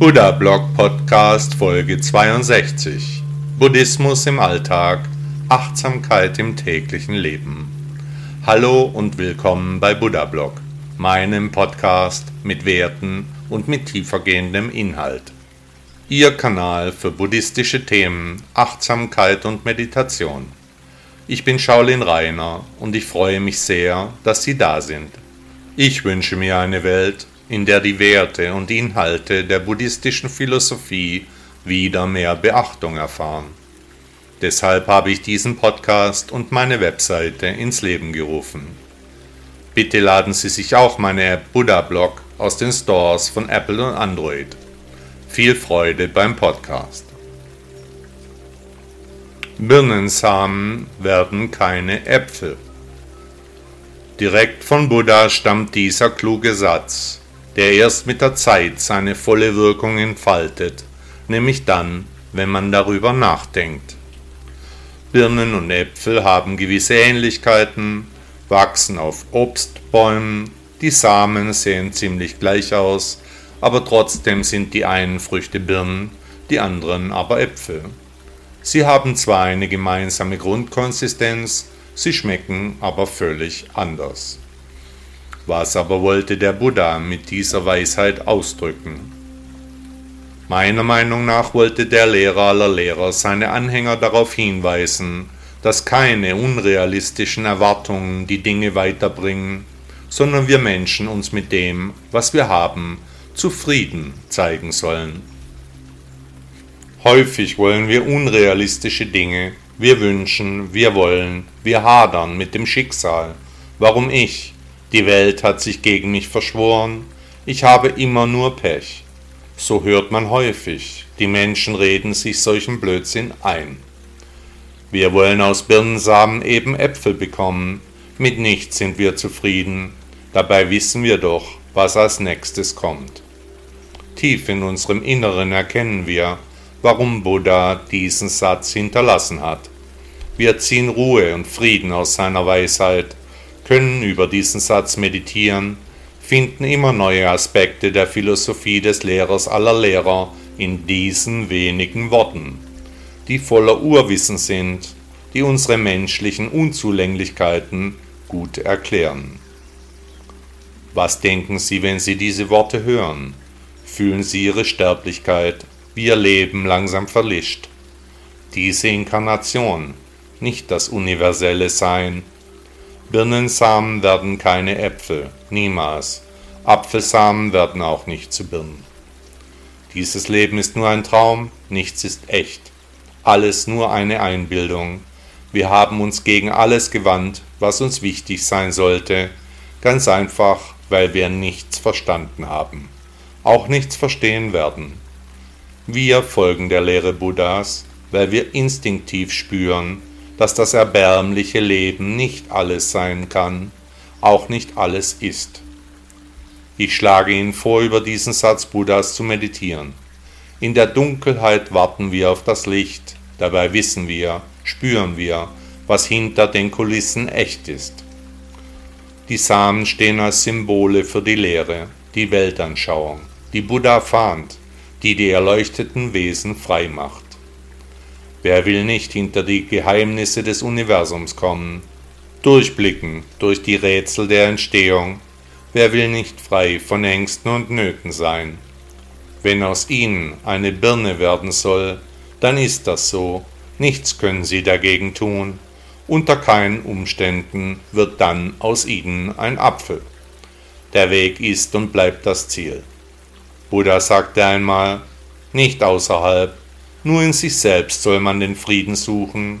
Buddha Blog Podcast Folge 62 Buddhismus im Alltag, Achtsamkeit im täglichen Leben. Hallo und willkommen bei Buddha Blog, meinem Podcast mit Werten und mit tiefergehendem Inhalt. Ihr Kanal für buddhistische Themen, Achtsamkeit und Meditation. Ich bin Shaolin Rainer und ich freue mich sehr, dass Sie da sind. Ich wünsche mir eine Welt, in der die Werte und Inhalte der buddhistischen Philosophie wieder mehr Beachtung erfahren. Deshalb habe ich diesen Podcast und meine Webseite ins Leben gerufen. Bitte laden Sie sich auch meine App Buddha Blog aus den Stores von Apple und Android. Viel Freude beim Podcast. Birnensamen werden keine Äpfel. Direkt von Buddha stammt dieser kluge Satz, der erst mit der Zeit seine volle Wirkung entfaltet, nämlich dann, wenn man darüber nachdenkt. Birnen und Äpfel haben gewisse Ähnlichkeiten, wachsen auf Obstbäumen, die Samen sehen ziemlich gleich aus, aber trotzdem sind die einen Früchte Birnen, die anderen aber Äpfel. Sie haben zwar eine gemeinsame Grundkonsistenz, sie schmecken aber völlig anders. Was aber wollte der Buddha mit dieser Weisheit ausdrücken? Meiner Meinung nach wollte der Lehrer aller Lehrer seine Anhänger darauf hinweisen, dass keine unrealistischen Erwartungen die Dinge weiterbringen, sondern wir Menschen uns mit dem, was wir haben, zufrieden zeigen sollen. Häufig wollen wir unrealistische Dinge, wir wünschen, wir wollen, wir hadern mit dem Schicksal. Warum ich? Die Welt hat sich gegen mich verschworen, ich habe immer nur Pech. So hört man häufig, die Menschen reden sich solchen Blödsinn ein. Wir wollen aus Birnensamen eben Äpfel bekommen, mit nichts sind wir zufrieden, dabei wissen wir doch, was als nächstes kommt. Tief in unserem Inneren erkennen wir, warum Buddha diesen Satz hinterlassen hat. Wir ziehen Ruhe und Frieden aus seiner Weisheit, können über diesen Satz meditieren, finden immer neue Aspekte der Philosophie des Lehrers aller Lehrer in diesen wenigen Worten, die voller Urwissen sind, die unsere menschlichen Unzulänglichkeiten gut erklären. Was denken Sie, wenn Sie diese Worte hören? Fühlen Sie Ihre Sterblichkeit, wie Ihr Leben langsam verlischt? Diese Inkarnation, nicht das universelle Sein, Birnensamen werden keine Äpfel, niemals. Apfelsamen werden auch nicht zu Birnen. Dieses Leben ist nur ein Traum, nichts ist echt. Alles nur eine Einbildung. Wir haben uns gegen alles gewandt, was uns wichtig sein sollte, ganz einfach, weil wir nichts verstanden haben, auch nichts verstehen werden. Wir folgen der Lehre Buddhas, weil wir instinktiv spüren, dass das erbärmliche Leben nicht alles sein kann, auch nicht alles ist. Ich schlage Ihnen vor, über diesen Satz Buddhas zu meditieren. In der Dunkelheit warten wir auf das Licht, dabei wissen wir, spüren wir, was hinter den Kulissen echt ist. Die Samen stehen als Symbole für die Lehre, die Weltanschauung, die Buddha fahnt, die die erleuchteten Wesen frei macht. Wer will nicht hinter die Geheimnisse des Universums kommen, durchblicken durch die Rätsel der Entstehung? Wer will nicht frei von Ängsten und Nöten sein? Wenn aus ihnen eine Birne werden soll, dann ist das so, nichts können sie dagegen tun, unter keinen Umständen wird dann aus ihnen ein Apfel. Der Weg ist und bleibt das Ziel. Buddha sagte einmal, nicht außerhalb, nur in sich selbst soll man den Frieden suchen.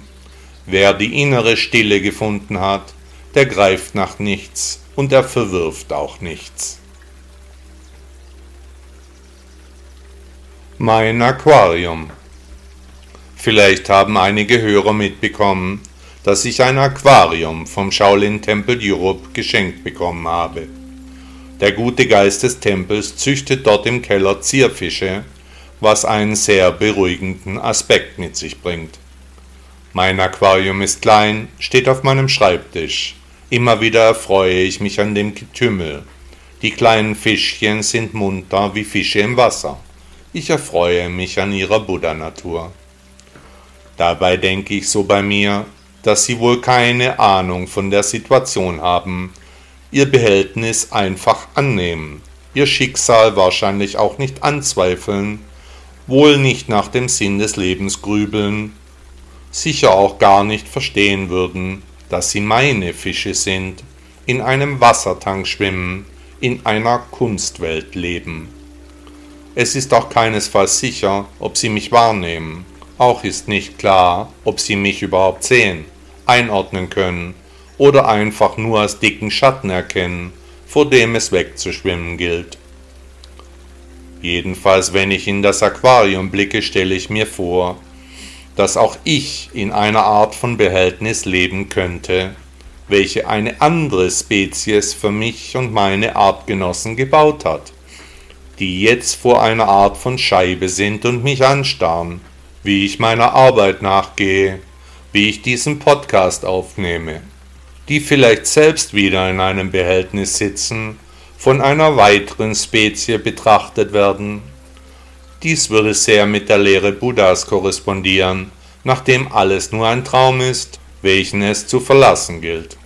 Wer die innere Stille gefunden hat, der greift nach nichts und er verwirft auch nichts. Mein Aquarium. Vielleicht haben einige Hörer mitbekommen, dass ich ein Aquarium vom Shaolin Tempel Europe geschenkt bekommen habe. Der gute Geist des Tempels züchtet dort im Keller Zierfische was einen sehr beruhigenden Aspekt mit sich bringt. Mein Aquarium ist klein, steht auf meinem Schreibtisch. Immer wieder erfreue ich mich an dem Getümmel. Die kleinen Fischchen sind munter wie Fische im Wasser. ich erfreue mich an ihrer Buddha-Natur. Dabei denke ich so bei mir, dass sie wohl keine Ahnung von der Situation haben, ihr Behältnis einfach annehmen, ihr Schicksal wahrscheinlich auch nicht anzweifeln, wohl nicht nach dem Sinn des Lebens grübeln, sicher auch gar nicht verstehen würden, dass sie meine Fische sind, in einem Wassertank schwimmen, in einer Kunstwelt leben. Es ist auch keinesfalls sicher, ob sie mich wahrnehmen, auch ist nicht klar, ob sie mich überhaupt sehen, einordnen können oder einfach nur als dicken Schatten erkennen, vor dem es wegzuschwimmen gilt. Jedenfalls, wenn ich in das Aquarium blicke, stelle ich mir vor, dass auch ich in einer Art von Behältnis leben könnte, welche eine andere Spezies für mich und meine Artgenossen gebaut hat, die jetzt vor einer Art von Scheibe sind und mich anstarren, wie ich meiner Arbeit nachgehe, wie ich diesen Podcast aufnehme, die vielleicht selbst wieder in einem Behältnis sitzen, von einer weiteren Spezie betrachtet werden. Dies würde sehr mit der Lehre Buddhas korrespondieren, nachdem alles nur ein Traum ist, welchen es zu verlassen gilt.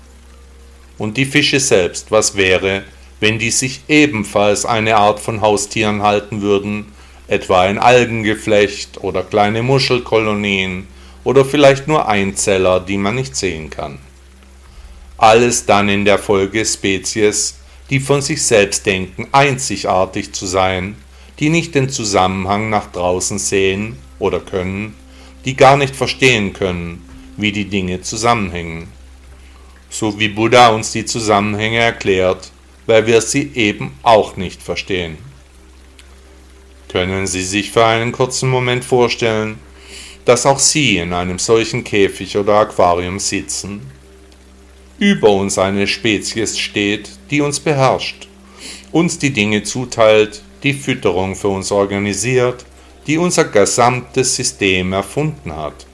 Und die Fische selbst, was wäre, wenn die sich ebenfalls eine Art von Haustieren halten würden, etwa ein Algengeflecht oder kleine Muschelkolonien oder vielleicht nur Einzeller, die man nicht sehen kann. Alles dann in der Folge Spezies, die von sich selbst denken, einzigartig zu sein, die nicht den Zusammenhang nach draußen sehen oder können, die gar nicht verstehen können, wie die Dinge zusammenhängen. So wie Buddha uns die Zusammenhänge erklärt, weil wir sie eben auch nicht verstehen. Können Sie sich für einen kurzen Moment vorstellen, dass auch Sie in einem solchen Käfig oder Aquarium sitzen? Über uns eine Spezies steht, die uns beherrscht, uns die Dinge zuteilt, die Fütterung für uns organisiert, die unser gesamtes System erfunden hat.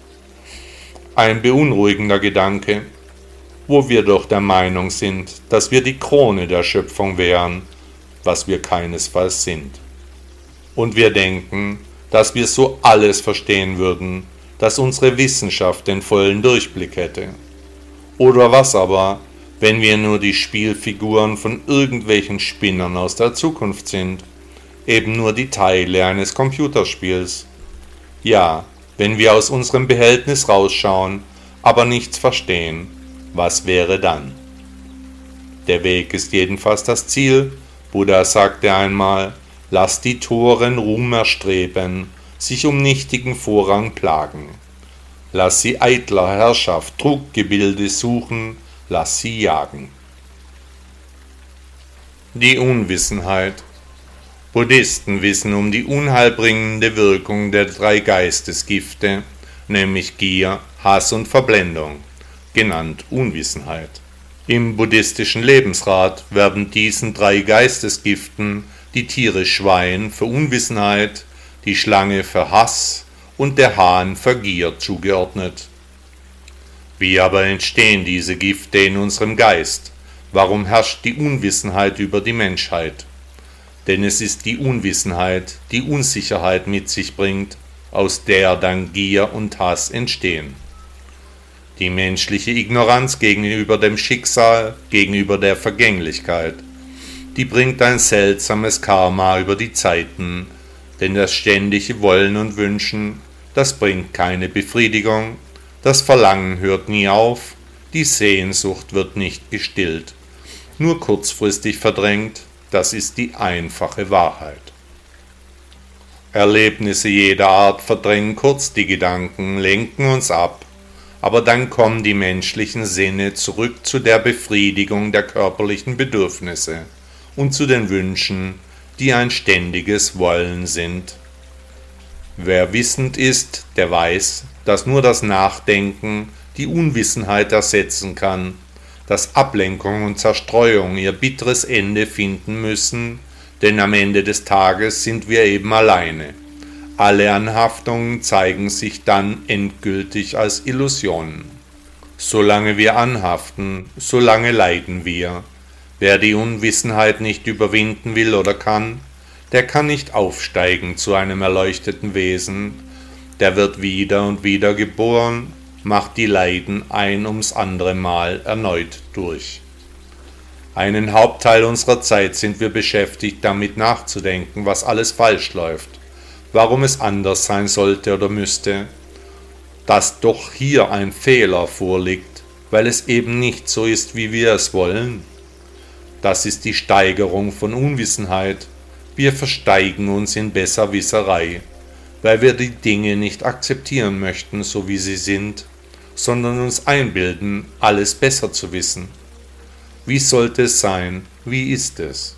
Ein beunruhigender Gedanke, wo wir doch der Meinung sind, dass wir die Krone der Schöpfung wären, was wir keinesfalls sind und wir denken, dass wir so alles verstehen würden, dass unsere Wissenschaft den vollen Durchblick hätte. Oder was aber, wenn wir nur die Spielfiguren von irgendwelchen Spinnern aus der Zukunft sind, eben nur die Teile eines Computerspiels. Ja, wenn wir aus unserem Behältnis rausschauen, aber nichts verstehen, was wäre dann? Der Weg ist jedenfalls das Ziel, Buddha sagte einmal, Lass die Toren Ruhm erstreben, sich um nichtigen Vorrang plagen. Lass sie eitler Herrschaft Truggebilde suchen, lass sie jagen. Die Unwissenheit. Buddhisten wissen um die unheilbringende Wirkung der drei Geistesgifte, nämlich Gier, Hass und Verblendung, genannt Unwissenheit. Im buddhistischen Lebensrat werden diesen drei Geistesgiften die Tiere Schwein für Unwissenheit, die Schlange für Hass und der Hahn für Gier zugeordnet. Wie aber entstehen diese Gifte in unserem Geist? Warum herrscht die Unwissenheit über die Menschheit? Denn es ist die Unwissenheit, die Unsicherheit mit sich bringt, aus der dann Gier und Hass entstehen. Die menschliche Ignoranz gegenüber dem Schicksal, gegenüber der Vergänglichkeit, die bringt ein seltsames Karma über die Zeiten, denn das ständige Wollen und Wünschen, das bringt keine Befriedigung, das Verlangen hört nie auf, die Sehnsucht wird nicht gestillt, nur kurzfristig verdrängt, das ist die einfache Wahrheit. Erlebnisse jeder Art verdrängen kurz die Gedanken, lenken uns ab, aber dann kommen die menschlichen Sinne zurück zu der Befriedigung der körperlichen Bedürfnisse und zu den Wünschen, die ein ständiges Wollen sind. Wer wissend ist, der weiß, dass nur das Nachdenken die Unwissenheit ersetzen kann, dass Ablenkung und Zerstreuung ihr bitteres Ende finden müssen, denn am Ende des Tages sind wir eben alleine. Alle Anhaftungen zeigen sich dann endgültig als Illusionen. Solange wir anhaften, solange leiden wir, Wer die Unwissenheit nicht überwinden will oder kann, der kann nicht aufsteigen zu einem erleuchteten Wesen, der wird wieder und wieder geboren, macht die Leiden ein ums andere Mal erneut durch. Einen Hauptteil unserer Zeit sind wir beschäftigt, damit nachzudenken, was alles falsch läuft, warum es anders sein sollte oder müsste, dass doch hier ein Fehler vorliegt, weil es eben nicht so ist, wie wir es wollen. Das ist die Steigerung von Unwissenheit. Wir versteigen uns in Besserwisserei, weil wir die Dinge nicht akzeptieren möchten, so wie sie sind, sondern uns einbilden, alles besser zu wissen. Wie sollte es sein? Wie ist es?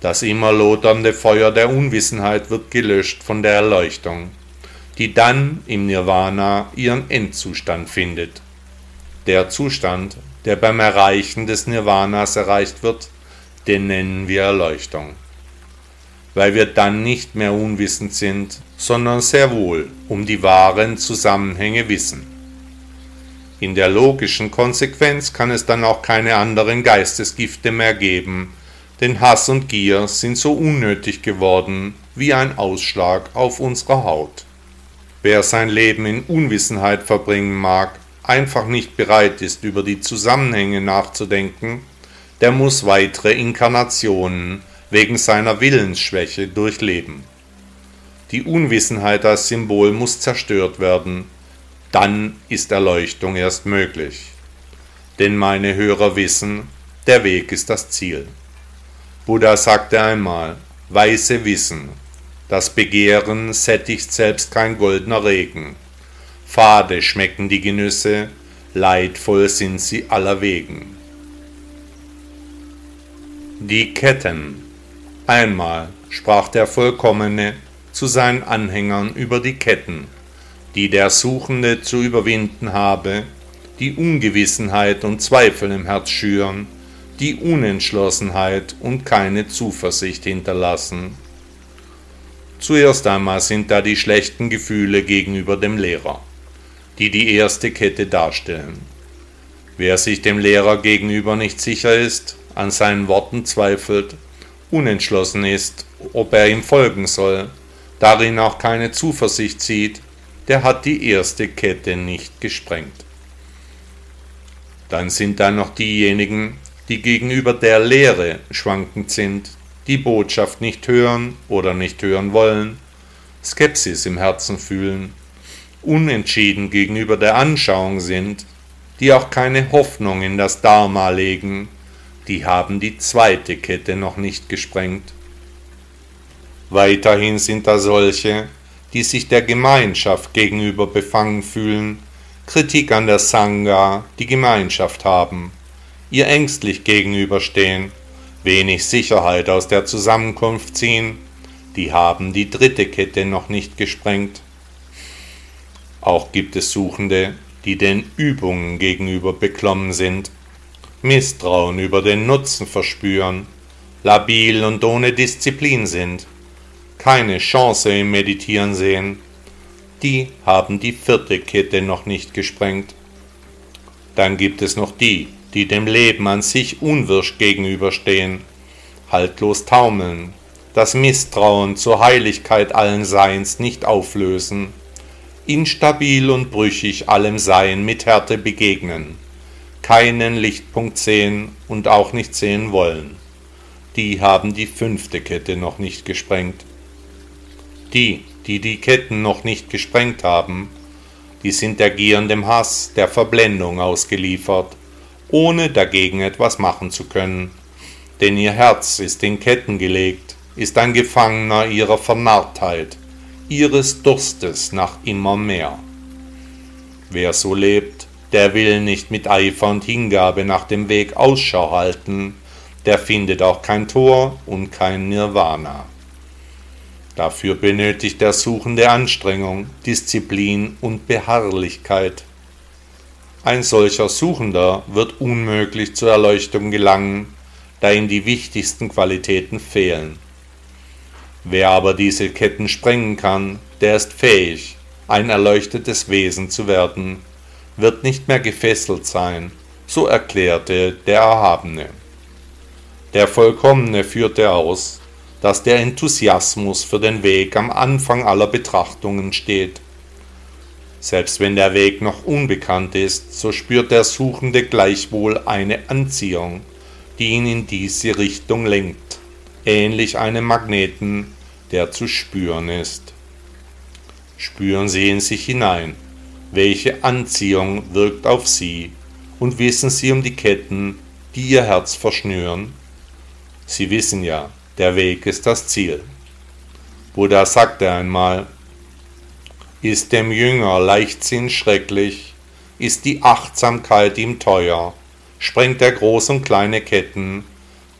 Das immer lodernde Feuer der Unwissenheit wird gelöscht von der Erleuchtung, die dann im Nirvana ihren Endzustand findet. Der Zustand, der beim Erreichen des Nirvanas erreicht wird, den nennen wir Erleuchtung, weil wir dann nicht mehr unwissend sind, sondern sehr wohl um die wahren Zusammenhänge wissen. In der logischen Konsequenz kann es dann auch keine anderen Geistesgifte mehr geben, denn Hass und Gier sind so unnötig geworden wie ein Ausschlag auf unserer Haut. Wer sein Leben in Unwissenheit verbringen mag, einfach nicht bereit ist, über die Zusammenhänge nachzudenken, der muss weitere Inkarnationen wegen seiner Willensschwäche durchleben. Die Unwissenheit als Symbol muss zerstört werden, dann ist Erleuchtung erst möglich. Denn meine Hörer wissen, der Weg ist das Ziel. Buddha sagte einmal, weise Wissen, das Begehren sättigt selbst kein goldener Regen. Fade schmecken die Genüsse, leidvoll sind sie allerwegen. Die Ketten. Einmal sprach der Vollkommene zu seinen Anhängern über die Ketten die der Suchende zu überwinden habe, die Ungewissenheit und Zweifel im Herz schüren, die Unentschlossenheit und keine Zuversicht hinterlassen. Zuerst einmal sind da die schlechten Gefühle gegenüber dem Lehrer, die die erste Kette darstellen. Wer sich dem Lehrer gegenüber nicht sicher ist, an seinen Worten zweifelt, unentschlossen ist, ob er ihm folgen soll, darin auch keine Zuversicht sieht, der hat die erste Kette nicht gesprengt. Dann sind da noch diejenigen, die gegenüber der Lehre schwankend sind, die Botschaft nicht hören oder nicht hören wollen, Skepsis im Herzen fühlen, unentschieden gegenüber der Anschauung sind, die auch keine Hoffnung in das Dharma legen, die haben die zweite Kette noch nicht gesprengt. Weiterhin sind da solche, die sich der Gemeinschaft gegenüber befangen fühlen, Kritik an der Sangha, die Gemeinschaft haben, ihr ängstlich gegenüberstehen, wenig Sicherheit aus der Zusammenkunft ziehen, die haben die dritte Kette noch nicht gesprengt. Auch gibt es Suchende, die den Übungen gegenüber beklommen sind, Misstrauen über den Nutzen verspüren, labil und ohne Disziplin sind, keine Chance im Meditieren sehen, die haben die vierte Kette noch nicht gesprengt. Dann gibt es noch die, die dem Leben an sich unwirsch gegenüberstehen, haltlos taumeln, das Misstrauen zur Heiligkeit allen Seins nicht auflösen, instabil und brüchig allem Sein mit Härte begegnen, keinen Lichtpunkt sehen und auch nicht sehen wollen. Die haben die fünfte Kette noch nicht gesprengt. Die, die die Ketten noch nicht gesprengt haben, die sind der Gier Hass, der Verblendung ausgeliefert, ohne dagegen etwas machen zu können. Denn ihr Herz ist in Ketten gelegt, ist ein Gefangener ihrer Vernarrtheit, ihres Durstes nach immer mehr. Wer so lebt, der will nicht mit Eifer und Hingabe nach dem Weg Ausschau halten, der findet auch kein Tor und kein Nirvana. Dafür benötigt der Suchende Anstrengung, Disziplin und Beharrlichkeit. Ein solcher Suchender wird unmöglich zur Erleuchtung gelangen, da ihm die wichtigsten Qualitäten fehlen. Wer aber diese Ketten sprengen kann, der ist fähig, ein erleuchtetes Wesen zu werden, wird nicht mehr gefesselt sein, so erklärte der Erhabene. Der Vollkommene führte aus, dass der Enthusiasmus für den Weg am Anfang aller Betrachtungen steht. Selbst wenn der Weg noch unbekannt ist, so spürt der Suchende gleichwohl eine Anziehung, die ihn in diese Richtung lenkt, ähnlich einem Magneten, der zu spüren ist. Spüren Sie in sich hinein, welche Anziehung wirkt auf Sie, und wissen Sie um die Ketten, die Ihr Herz verschnüren? Sie wissen ja, der Weg ist das Ziel. Buddha sagte einmal, ist dem Jünger Leichtsinn schrecklich, ist die Achtsamkeit ihm teuer, sprengt er groß und kleine Ketten,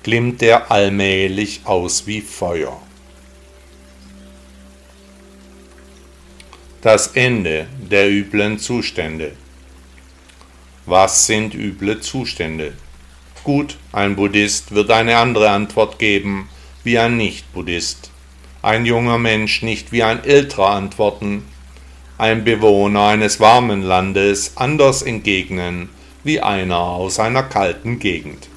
glimmt er allmählich aus wie Feuer. Das Ende der üblen Zustände. Was sind üble Zustände? Gut, ein Buddhist wird eine andere Antwort geben wie ein Nicht-Buddhist. Ein junger Mensch nicht wie ein älterer antworten, ein Bewohner eines warmen Landes anders entgegnen wie einer aus einer kalten Gegend.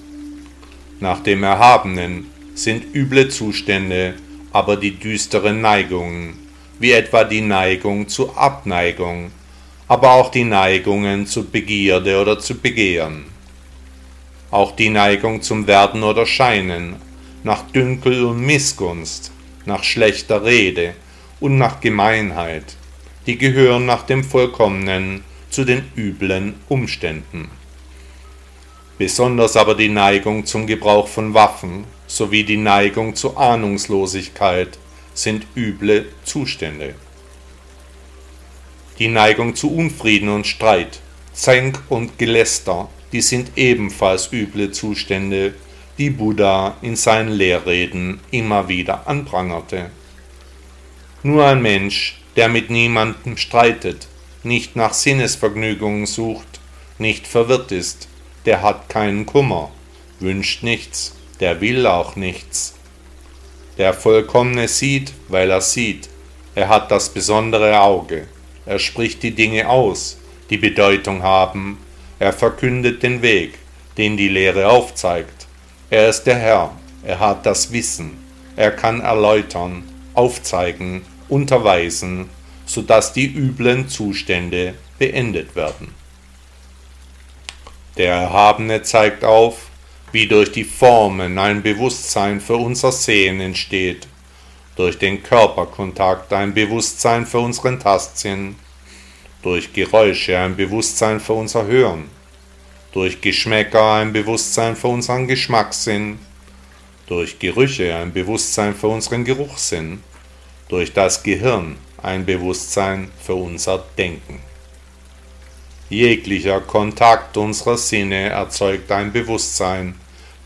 Nach dem Erhabenen sind üble Zustände aber die düsteren Neigungen, wie etwa die Neigung zur Abneigung, aber auch die Neigungen zu Begierde oder zu Begehren. Auch die Neigung zum Werden oder Scheinen, nach Dünkel und Missgunst, nach schlechter Rede und nach Gemeinheit, die gehören nach dem Vollkommenen zu den üblen Umständen. Besonders aber die Neigung zum Gebrauch von Waffen sowie die Neigung zur Ahnungslosigkeit sind üble Zustände. Die Neigung zu Unfrieden und Streit, Zänk und Geläster, die sind ebenfalls üble Zustände, die Buddha in seinen Lehrreden immer wieder anprangerte. Nur ein Mensch, der mit niemandem streitet, nicht nach Sinnesvergnügungen sucht, nicht verwirrt ist, der hat keinen Kummer, wünscht nichts, der will auch nichts. Der Vollkommene sieht, weil er sieht, er hat das besondere Auge, er spricht die Dinge aus, die Bedeutung haben, er verkündet den Weg, den die Lehre aufzeigt, er ist der Herr, er hat das Wissen, er kann erläutern, aufzeigen, unterweisen, sodass die üblen Zustände beendet werden. Der Erhabene zeigt auf, wie durch die Formen ein Bewusstsein für unser Sehen entsteht, durch den Körperkontakt ein Bewusstsein für unseren Tastsinn, durch Geräusche ein Bewusstsein für unser Hören, durch Geschmäcker ein Bewusstsein für unseren Geschmackssinn, durch Gerüche ein Bewusstsein für unseren Geruchssinn, durch das Gehirn ein Bewusstsein für unser Denken. Jeglicher Kontakt unserer Sinne erzeugt ein Bewusstsein,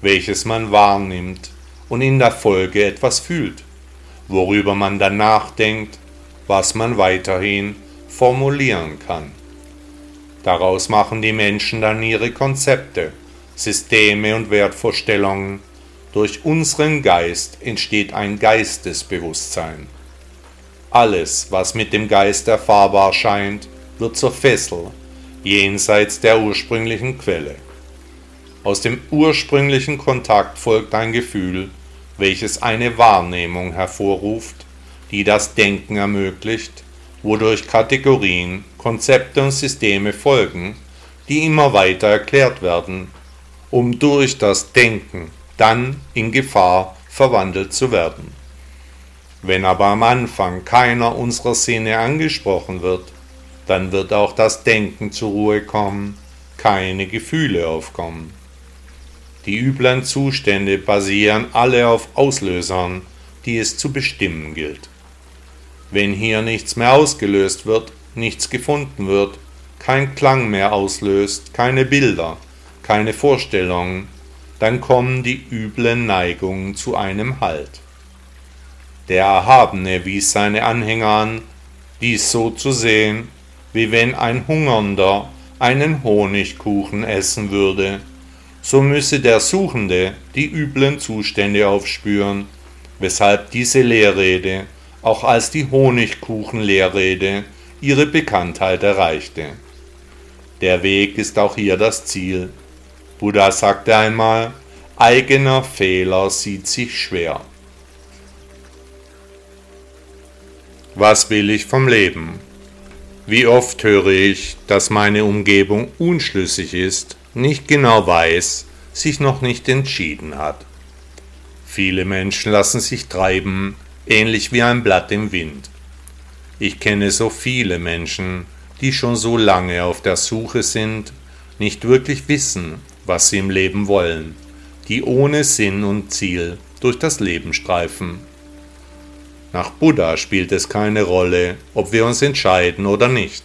welches man wahrnimmt und in der Folge etwas fühlt, worüber man dann nachdenkt, was man weiterhin formulieren kann. Daraus machen die Menschen dann ihre Konzepte, Systeme und Wertvorstellungen. Durch unseren Geist entsteht ein Geistesbewusstsein. Alles, was mit dem Geist erfahrbar scheint, wird zur Fessel, jenseits der ursprünglichen Quelle. Aus dem ursprünglichen Kontakt folgt ein Gefühl, welches eine Wahrnehmung hervorruft, die das Denken ermöglicht, wodurch Kategorien, Konzepte und Systeme folgen, die immer weiter erklärt werden, um durch das Denken dann in Gefahr verwandelt zu werden. Wenn aber am Anfang keiner unserer Sinne angesprochen wird, dann wird auch das Denken zur Ruhe kommen, keine Gefühle aufkommen. Die üblen Zustände basieren alle auf Auslösern, die es zu bestimmen gilt. Wenn hier nichts mehr ausgelöst wird, nichts gefunden wird, kein Klang mehr auslöst, keine Bilder, keine Vorstellungen, dann kommen die üblen Neigungen zu einem Halt. Der Erhabene wies seine Anhänger an, dies so zu sehen, wie wenn ein Hungernder einen Honigkuchen essen würde, so müsse der Suchende die üblen Zustände aufspüren, weshalb diese Lehrrede auch als die Honigkuchen-Lehrrede ihre Bekanntheit erreichte. Der Weg ist auch hier das Ziel. Buddha sagte einmal, eigener Fehler sieht sich schwer. Was will ich vom Leben? Wie oft höre ich, dass meine Umgebung unschlüssig ist, nicht genau weiß, sich noch nicht entschieden hat. Viele Menschen lassen sich treiben, ähnlich wie ein Blatt im Wind. Ich kenne so viele Menschen, die schon so lange auf der Suche sind, nicht wirklich wissen, was sie im Leben wollen, die ohne Sinn und Ziel durch das Leben streifen. Nach Buddha spielt es keine Rolle, ob wir uns entscheiden oder nicht.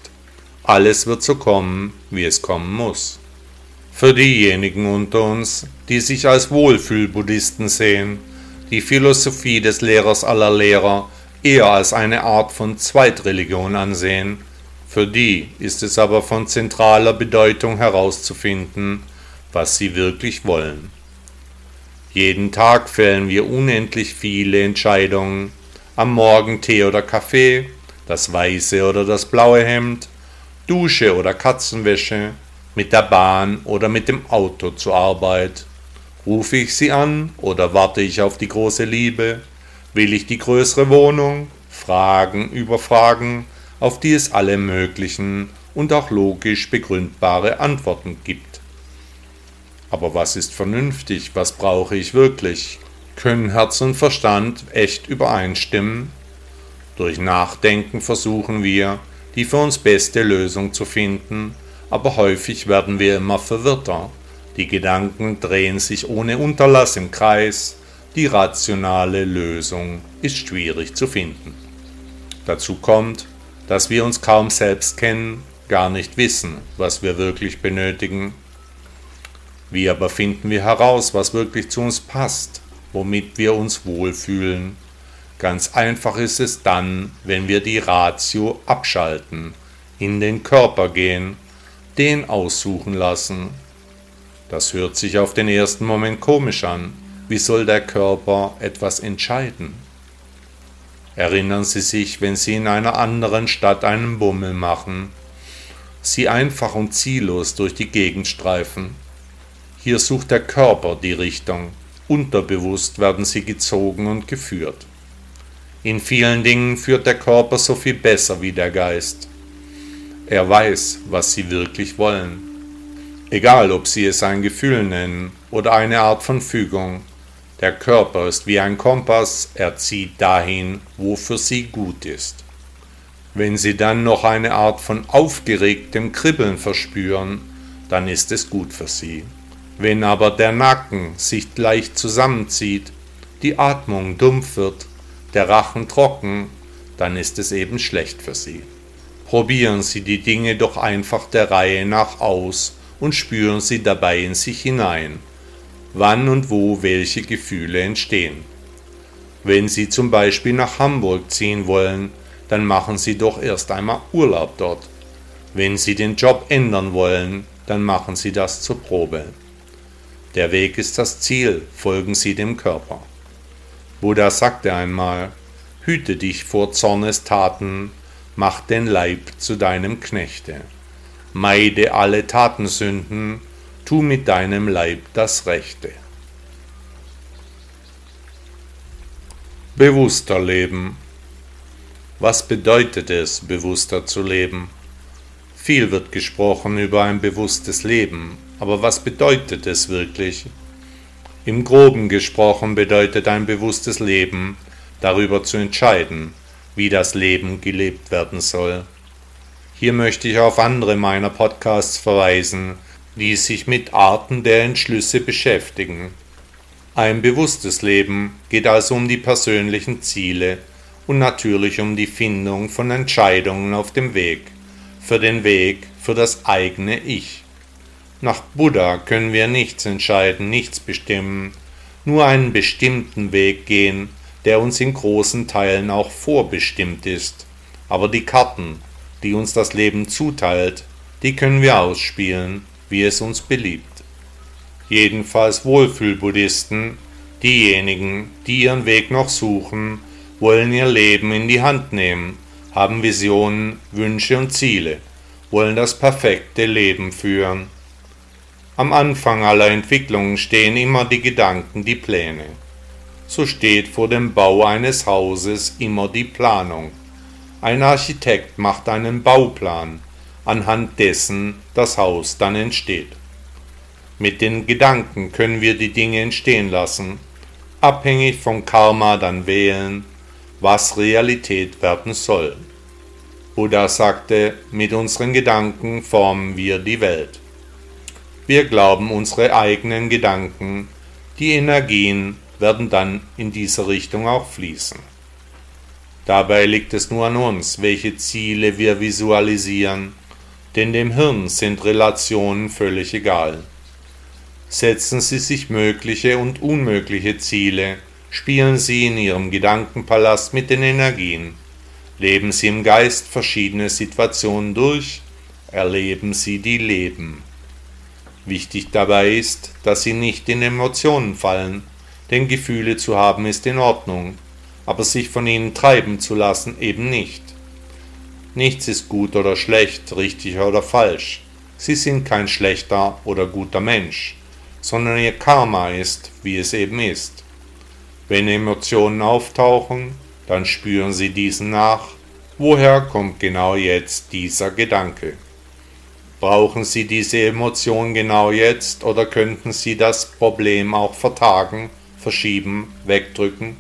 Alles wird so kommen, wie es kommen muss. Für diejenigen unter uns, die sich als Wohlfühlbuddhisten sehen, die Philosophie des Lehrers aller Lehrer eher als eine Art von Zweitreligion ansehen, für die ist es aber von zentraler Bedeutung herauszufinden, was sie wirklich wollen. Jeden Tag fällen wir unendlich viele Entscheidungen, am Morgen Tee oder Kaffee, das weiße oder das blaue Hemd, Dusche oder Katzenwäsche, mit der Bahn oder mit dem Auto zur Arbeit. Rufe ich sie an oder warte ich auf die große Liebe? Will ich die größere Wohnung? Fragen über Fragen, auf die es alle möglichen und auch logisch begründbare Antworten gibt. Aber was ist vernünftig? Was brauche ich wirklich? Können Herz und Verstand echt übereinstimmen? Durch Nachdenken versuchen wir, die für uns beste Lösung zu finden, aber häufig werden wir immer verwirrter. Die Gedanken drehen sich ohne Unterlass im Kreis, die rationale Lösung ist schwierig zu finden. Dazu kommt, dass wir uns kaum selbst kennen, gar nicht wissen, was wir wirklich benötigen. Wie aber finden wir heraus, was wirklich zu uns passt, womit wir uns wohlfühlen? Ganz einfach ist es dann, wenn wir die Ratio abschalten, in den Körper gehen, den aussuchen lassen. Das hört sich auf den ersten Moment komisch an, wie soll der Körper etwas entscheiden? Erinnern Sie sich, wenn Sie in einer anderen Stadt einen Bummel machen, Sie einfach und ziellos durch die Gegend streifen. Hier sucht der Körper die Richtung, unterbewusst werden Sie gezogen und geführt. In vielen Dingen führt der Körper so viel besser wie der Geist. Er weiß, was Sie wirklich wollen. Egal, ob Sie es ein Gefühl nennen oder eine Art von Fügung, der Körper ist wie ein Kompass, er zieht dahin, wo für sie gut ist. Wenn sie dann noch eine Art von aufgeregtem Kribbeln verspüren, dann ist es gut für sie. Wenn aber der Nacken sich leicht zusammenzieht, die Atmung dumpf wird, der Rachen trocken, dann ist es eben schlecht für sie. Probieren Sie die Dinge doch einfach der Reihe nach aus und spüren Sie dabei in sich hinein wann und wo welche Gefühle entstehen. Wenn Sie zum Beispiel nach Hamburg ziehen wollen, dann machen Sie doch erst einmal Urlaub dort. Wenn Sie den Job ändern wollen, dann machen Sie das zur Probe. Der Weg ist das Ziel, folgen Sie dem Körper. Buddha sagte einmal, hüte dich vor Zornestaten, mach den Leib zu deinem Knechte. Meide alle Tatensünden, tu mit deinem Leib das Rechte. Bewusster leben. Was bedeutet es, bewusster zu leben? Viel wird gesprochen über ein bewusstes Leben, aber was bedeutet es wirklich? Im groben gesprochen bedeutet ein bewusstes Leben, darüber zu entscheiden, wie das Leben gelebt werden soll. Hier möchte ich auf andere meiner Podcasts verweisen, die sich mit Arten der Entschlüsse beschäftigen. Ein bewusstes Leben geht also um die persönlichen Ziele und natürlich um die Findung von Entscheidungen auf dem Weg, für den Weg, für das eigene Ich. Nach Buddha können wir nichts entscheiden, nichts bestimmen, nur einen bestimmten Weg gehen, der uns in großen Teilen auch vorbestimmt ist. Aber die Karten, die uns das Leben zuteilt, die können wir ausspielen wie es uns beliebt. Jedenfalls Wohlfühlbuddhisten, diejenigen, die ihren Weg noch suchen, wollen ihr Leben in die Hand nehmen, haben Visionen, Wünsche und Ziele, wollen das perfekte Leben führen. Am Anfang aller Entwicklungen stehen immer die Gedanken, die Pläne. So steht vor dem Bau eines Hauses immer die Planung. Ein Architekt macht einen Bauplan, anhand dessen das Haus dann entsteht. Mit den Gedanken können wir die Dinge entstehen lassen, abhängig vom Karma dann wählen, was Realität werden soll. Buddha sagte, mit unseren Gedanken formen wir die Welt. Wir glauben unsere eigenen Gedanken, die Energien werden dann in diese Richtung auch fließen. Dabei liegt es nur an uns, welche Ziele wir visualisieren, denn dem Hirn sind Relationen völlig egal. Setzen Sie sich mögliche und unmögliche Ziele, spielen Sie in Ihrem Gedankenpalast mit den Energien, leben Sie im Geist verschiedene Situationen durch, erleben Sie die Leben. Wichtig dabei ist, dass Sie nicht in Emotionen fallen, denn Gefühle zu haben ist in Ordnung, aber sich von ihnen treiben zu lassen eben nicht. Nichts ist gut oder schlecht, richtig oder falsch. Sie sind kein schlechter oder guter Mensch, sondern ihr Karma ist, wie es eben ist. Wenn Emotionen auftauchen, dann spüren Sie diesen nach, woher kommt genau jetzt dieser Gedanke. Brauchen Sie diese Emotion genau jetzt oder könnten Sie das Problem auch vertagen verschieben, wegdrücken.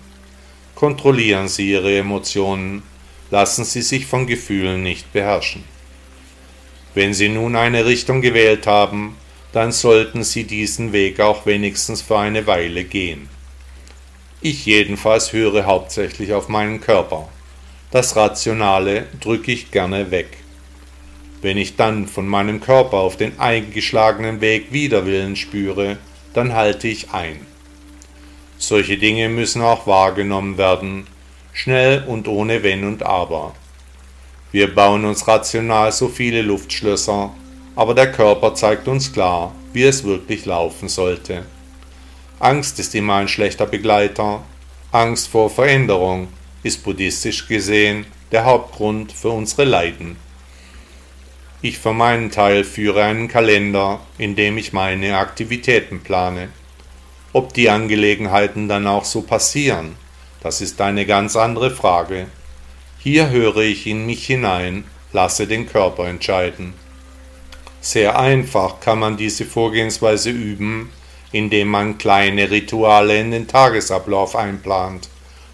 Kontrollieren Sie Ihre Emotionen, lassen Sie sich von Gefühlen nicht beherrschen. Wenn Sie nun eine Richtung gewählt haben, dann sollten Sie diesen Weg auch wenigstens für eine Weile gehen. Ich jedenfalls höre hauptsächlich auf meinen Körper. Das Rationale drücke ich gerne weg. Wenn ich dann von meinem Körper auf den eingeschlagenen Weg Widerwillen spüre, dann halte ich ein. Solche Dinge müssen auch wahrgenommen werden, schnell und ohne Wenn und Aber. Wir bauen uns rational so viele Luftschlösser, aber der Körper zeigt uns klar, wie es wirklich laufen sollte. Angst ist immer ein schlechter Begleiter. Angst vor Veränderung ist buddhistisch gesehen der Hauptgrund für unsere Leiden. Ich für meinen Teil führe einen Kalender, in dem ich meine Aktivitäten plane. Ob die Angelegenheiten dann auch so passieren, das ist eine ganz andere Frage. Hier höre ich in mich hinein, lasse den Körper entscheiden. Sehr einfach kann man diese Vorgehensweise üben, indem man kleine Rituale in den Tagesablauf einplant,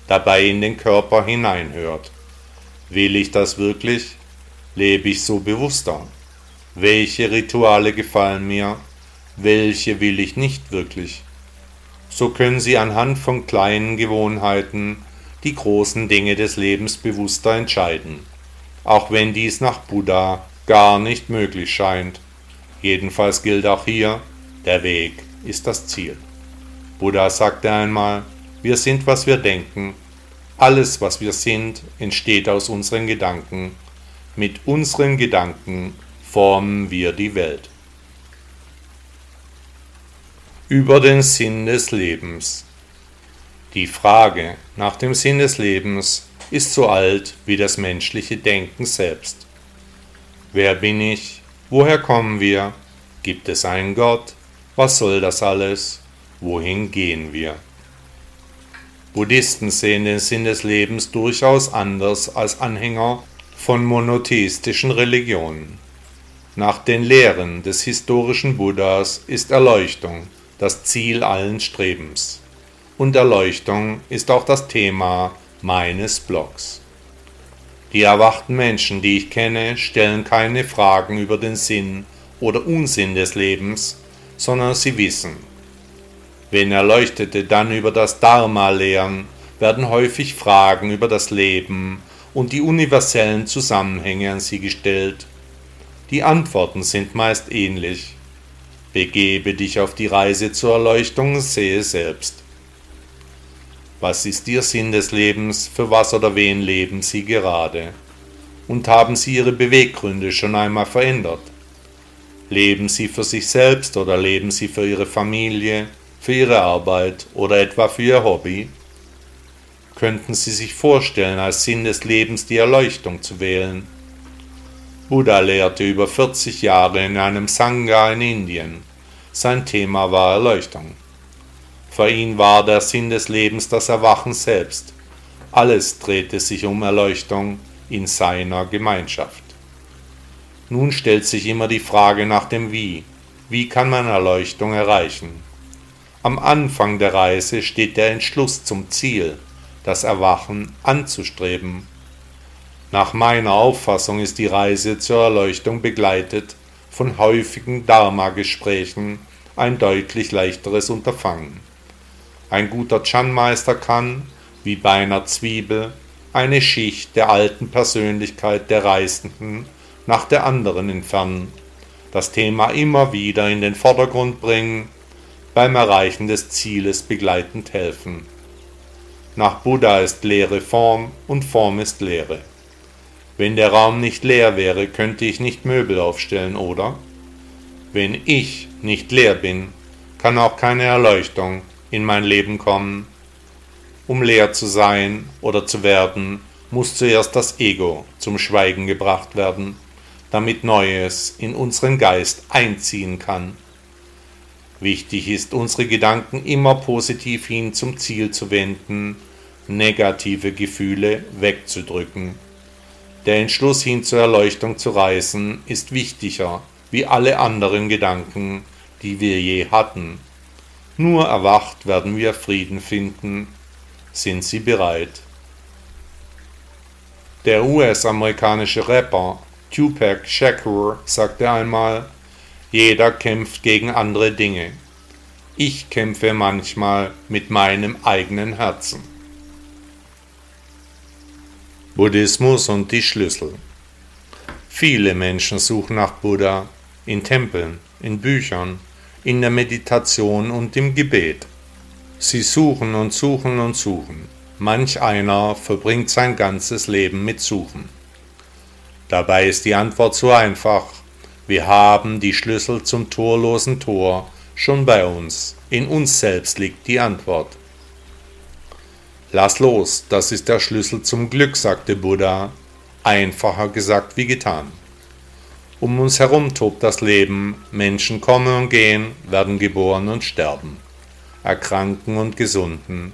dabei in den Körper hineinhört. Will ich das wirklich? Lebe ich so bewusster? Welche Rituale gefallen mir? Welche will ich nicht wirklich? So können sie anhand von kleinen Gewohnheiten die großen Dinge des Lebens bewusster entscheiden, auch wenn dies nach Buddha gar nicht möglich scheint. Jedenfalls gilt auch hier, der Weg ist das Ziel. Buddha sagte einmal, wir sind, was wir denken, alles, was wir sind, entsteht aus unseren Gedanken, mit unseren Gedanken formen wir die Welt über den Sinn des Lebens. Die Frage nach dem Sinn des Lebens ist so alt wie das menschliche Denken selbst. Wer bin ich? Woher kommen wir? Gibt es einen Gott? Was soll das alles? Wohin gehen wir? Buddhisten sehen den Sinn des Lebens durchaus anders als Anhänger von monotheistischen Religionen. Nach den Lehren des historischen Buddhas ist Erleuchtung das Ziel allen Strebens. Und Erleuchtung ist auch das Thema meines Blogs. Die erwachten Menschen, die ich kenne, stellen keine Fragen über den Sinn oder Unsinn des Lebens, sondern sie wissen. Wenn Erleuchtete dann über das Dharma lehren, werden häufig Fragen über das Leben und die universellen Zusammenhänge an sie gestellt. Die Antworten sind meist ähnlich. Begebe dich auf die Reise zur Erleuchtung, sehe selbst. Was ist Ihr Sinn des Lebens, für was oder wen leben Sie gerade? Und haben Sie Ihre Beweggründe schon einmal verändert? Leben Sie für sich selbst oder leben Sie für Ihre Familie, für Ihre Arbeit oder etwa für Ihr Hobby? Könnten Sie sich vorstellen, als Sinn des Lebens die Erleuchtung zu wählen? Buddha lehrte über 40 Jahre in einem Sangha in Indien. Sein Thema war Erleuchtung. Für ihn war der Sinn des Lebens das Erwachen selbst. Alles drehte sich um Erleuchtung, in seiner Gemeinschaft. Nun stellt sich immer die Frage nach dem Wie. Wie kann man Erleuchtung erreichen? Am Anfang der Reise steht der Entschluss zum Ziel, das Erwachen anzustreben. Nach meiner Auffassung ist die Reise zur Erleuchtung begleitet von häufigen Dharma-Gesprächen ein deutlich leichteres Unterfangen. Ein guter Chan-Meister kann, wie bei einer Zwiebel, eine Schicht der alten Persönlichkeit der Reisenden nach der anderen entfernen, das Thema immer wieder in den Vordergrund bringen, beim Erreichen des Zieles begleitend helfen. Nach Buddha ist Lehre Form und Form ist Lehre. Wenn der Raum nicht leer wäre, könnte ich nicht Möbel aufstellen, oder? Wenn ich nicht leer bin, kann auch keine Erleuchtung in mein Leben kommen. Um leer zu sein oder zu werden, muss zuerst das Ego zum Schweigen gebracht werden damit Neues in unseren Geist einziehen kann. Wichtig ist, unsere Gedanken immer positiv hin zum Ziel zu wenden, negative Gefühle wegzudrücken. Der Entschluss hin zur Erleuchtung zu reisen ist wichtiger wie alle anderen Gedanken, die wir je hatten. Nur erwacht werden wir Frieden finden. Sind Sie bereit? Der US-amerikanische Rapper Tupac Shakur sagte einmal, jeder kämpft gegen andere Dinge. Ich kämpfe manchmal mit meinem eigenen Herzen. Buddhismus und die Schlüssel. Viele Menschen suchen nach Buddha in Tempeln, in Büchern, in der Meditation und im Gebet. Sie suchen und suchen und suchen. Manch einer verbringt sein ganzes Leben mit Suchen. Dabei ist die Antwort so einfach. Wir haben die Schlüssel zum torlosen Tor schon bei uns. In uns selbst liegt die Antwort. Lass los, das ist der Schlüssel zum Glück, sagte Buddha. Einfacher gesagt wie getan. Um uns herum tobt das Leben, Menschen kommen und gehen, werden geboren und sterben, erkranken und gesunden.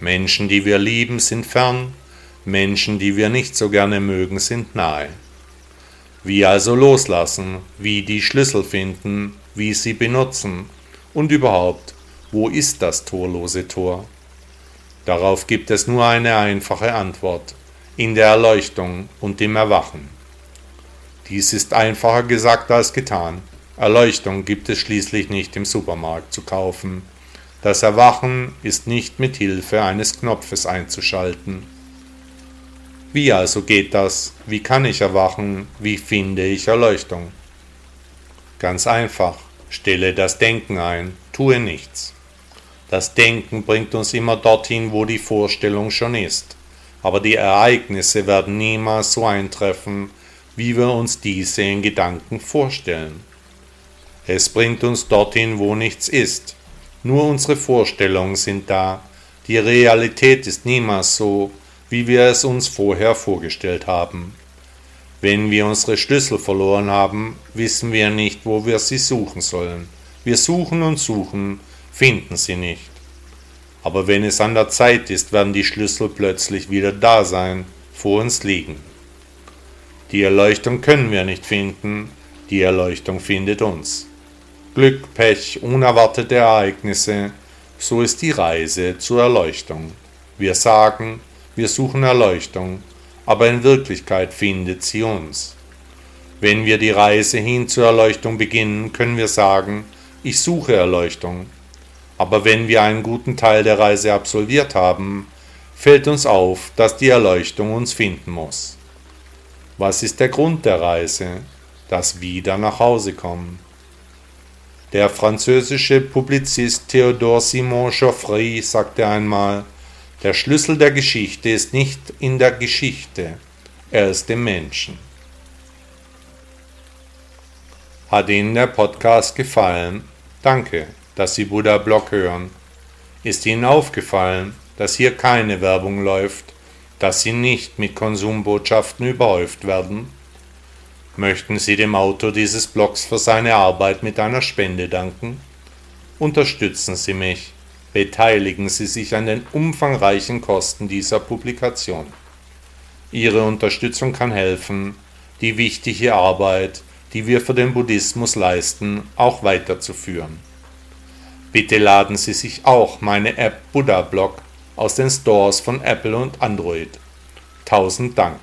Menschen, die wir lieben, sind fern, Menschen, die wir nicht so gerne mögen, sind nahe. Wie also loslassen, wie die Schlüssel finden, wie sie benutzen und überhaupt, wo ist das torlose Tor? Darauf gibt es nur eine einfache Antwort, in der Erleuchtung und dem Erwachen. Dies ist einfacher gesagt als getan. Erleuchtung gibt es schließlich nicht im Supermarkt zu kaufen. Das Erwachen ist nicht mit Hilfe eines Knopfes einzuschalten. Wie also geht das? Wie kann ich erwachen? Wie finde ich Erleuchtung? Ganz einfach. Stelle das Denken ein, tue nichts. Das Denken bringt uns immer dorthin, wo die Vorstellung schon ist. Aber die Ereignisse werden niemals so eintreffen, wie wir uns diese in Gedanken vorstellen. Es bringt uns dorthin, wo nichts ist. Nur unsere Vorstellungen sind da. Die Realität ist niemals so, wie wir es uns vorher vorgestellt haben. Wenn wir unsere Schlüssel verloren haben, wissen wir nicht, wo wir sie suchen sollen. Wir suchen und suchen, finden sie nicht. Aber wenn es an der Zeit ist, werden die Schlüssel plötzlich wieder da sein, vor uns liegen. Die Erleuchtung können wir nicht finden, die Erleuchtung findet uns. Glück, Pech, unerwartete Ereignisse, so ist die Reise zur Erleuchtung. Wir sagen, wir suchen Erleuchtung, aber in Wirklichkeit findet sie uns. Wenn wir die Reise hin zur Erleuchtung beginnen, können wir sagen, ich suche Erleuchtung. Aber wenn wir einen guten Teil der Reise absolviert haben, fällt uns auf, dass die Erleuchtung uns finden muss. Was ist der Grund der Reise? Das Wieder nach Hause kommen. Der französische Publizist Theodore Simon Geoffrey sagte einmal, der Schlüssel der Geschichte ist nicht in der Geschichte, er ist im Menschen. Hat Ihnen der Podcast gefallen? Danke, dass Sie Buddha Blog hören. Ist Ihnen aufgefallen, dass hier keine Werbung läuft, dass Sie nicht mit Konsumbotschaften überhäuft werden? Möchten Sie dem Autor dieses Blogs für seine Arbeit mit einer Spende danken? Unterstützen Sie mich beteiligen Sie sich an den umfangreichen Kosten dieser Publikation. Ihre Unterstützung kann helfen, die wichtige Arbeit, die wir für den Buddhismus leisten, auch weiterzuführen. Bitte laden Sie sich auch meine App Buddha Blog aus den Stores von Apple und Android. Tausend Dank.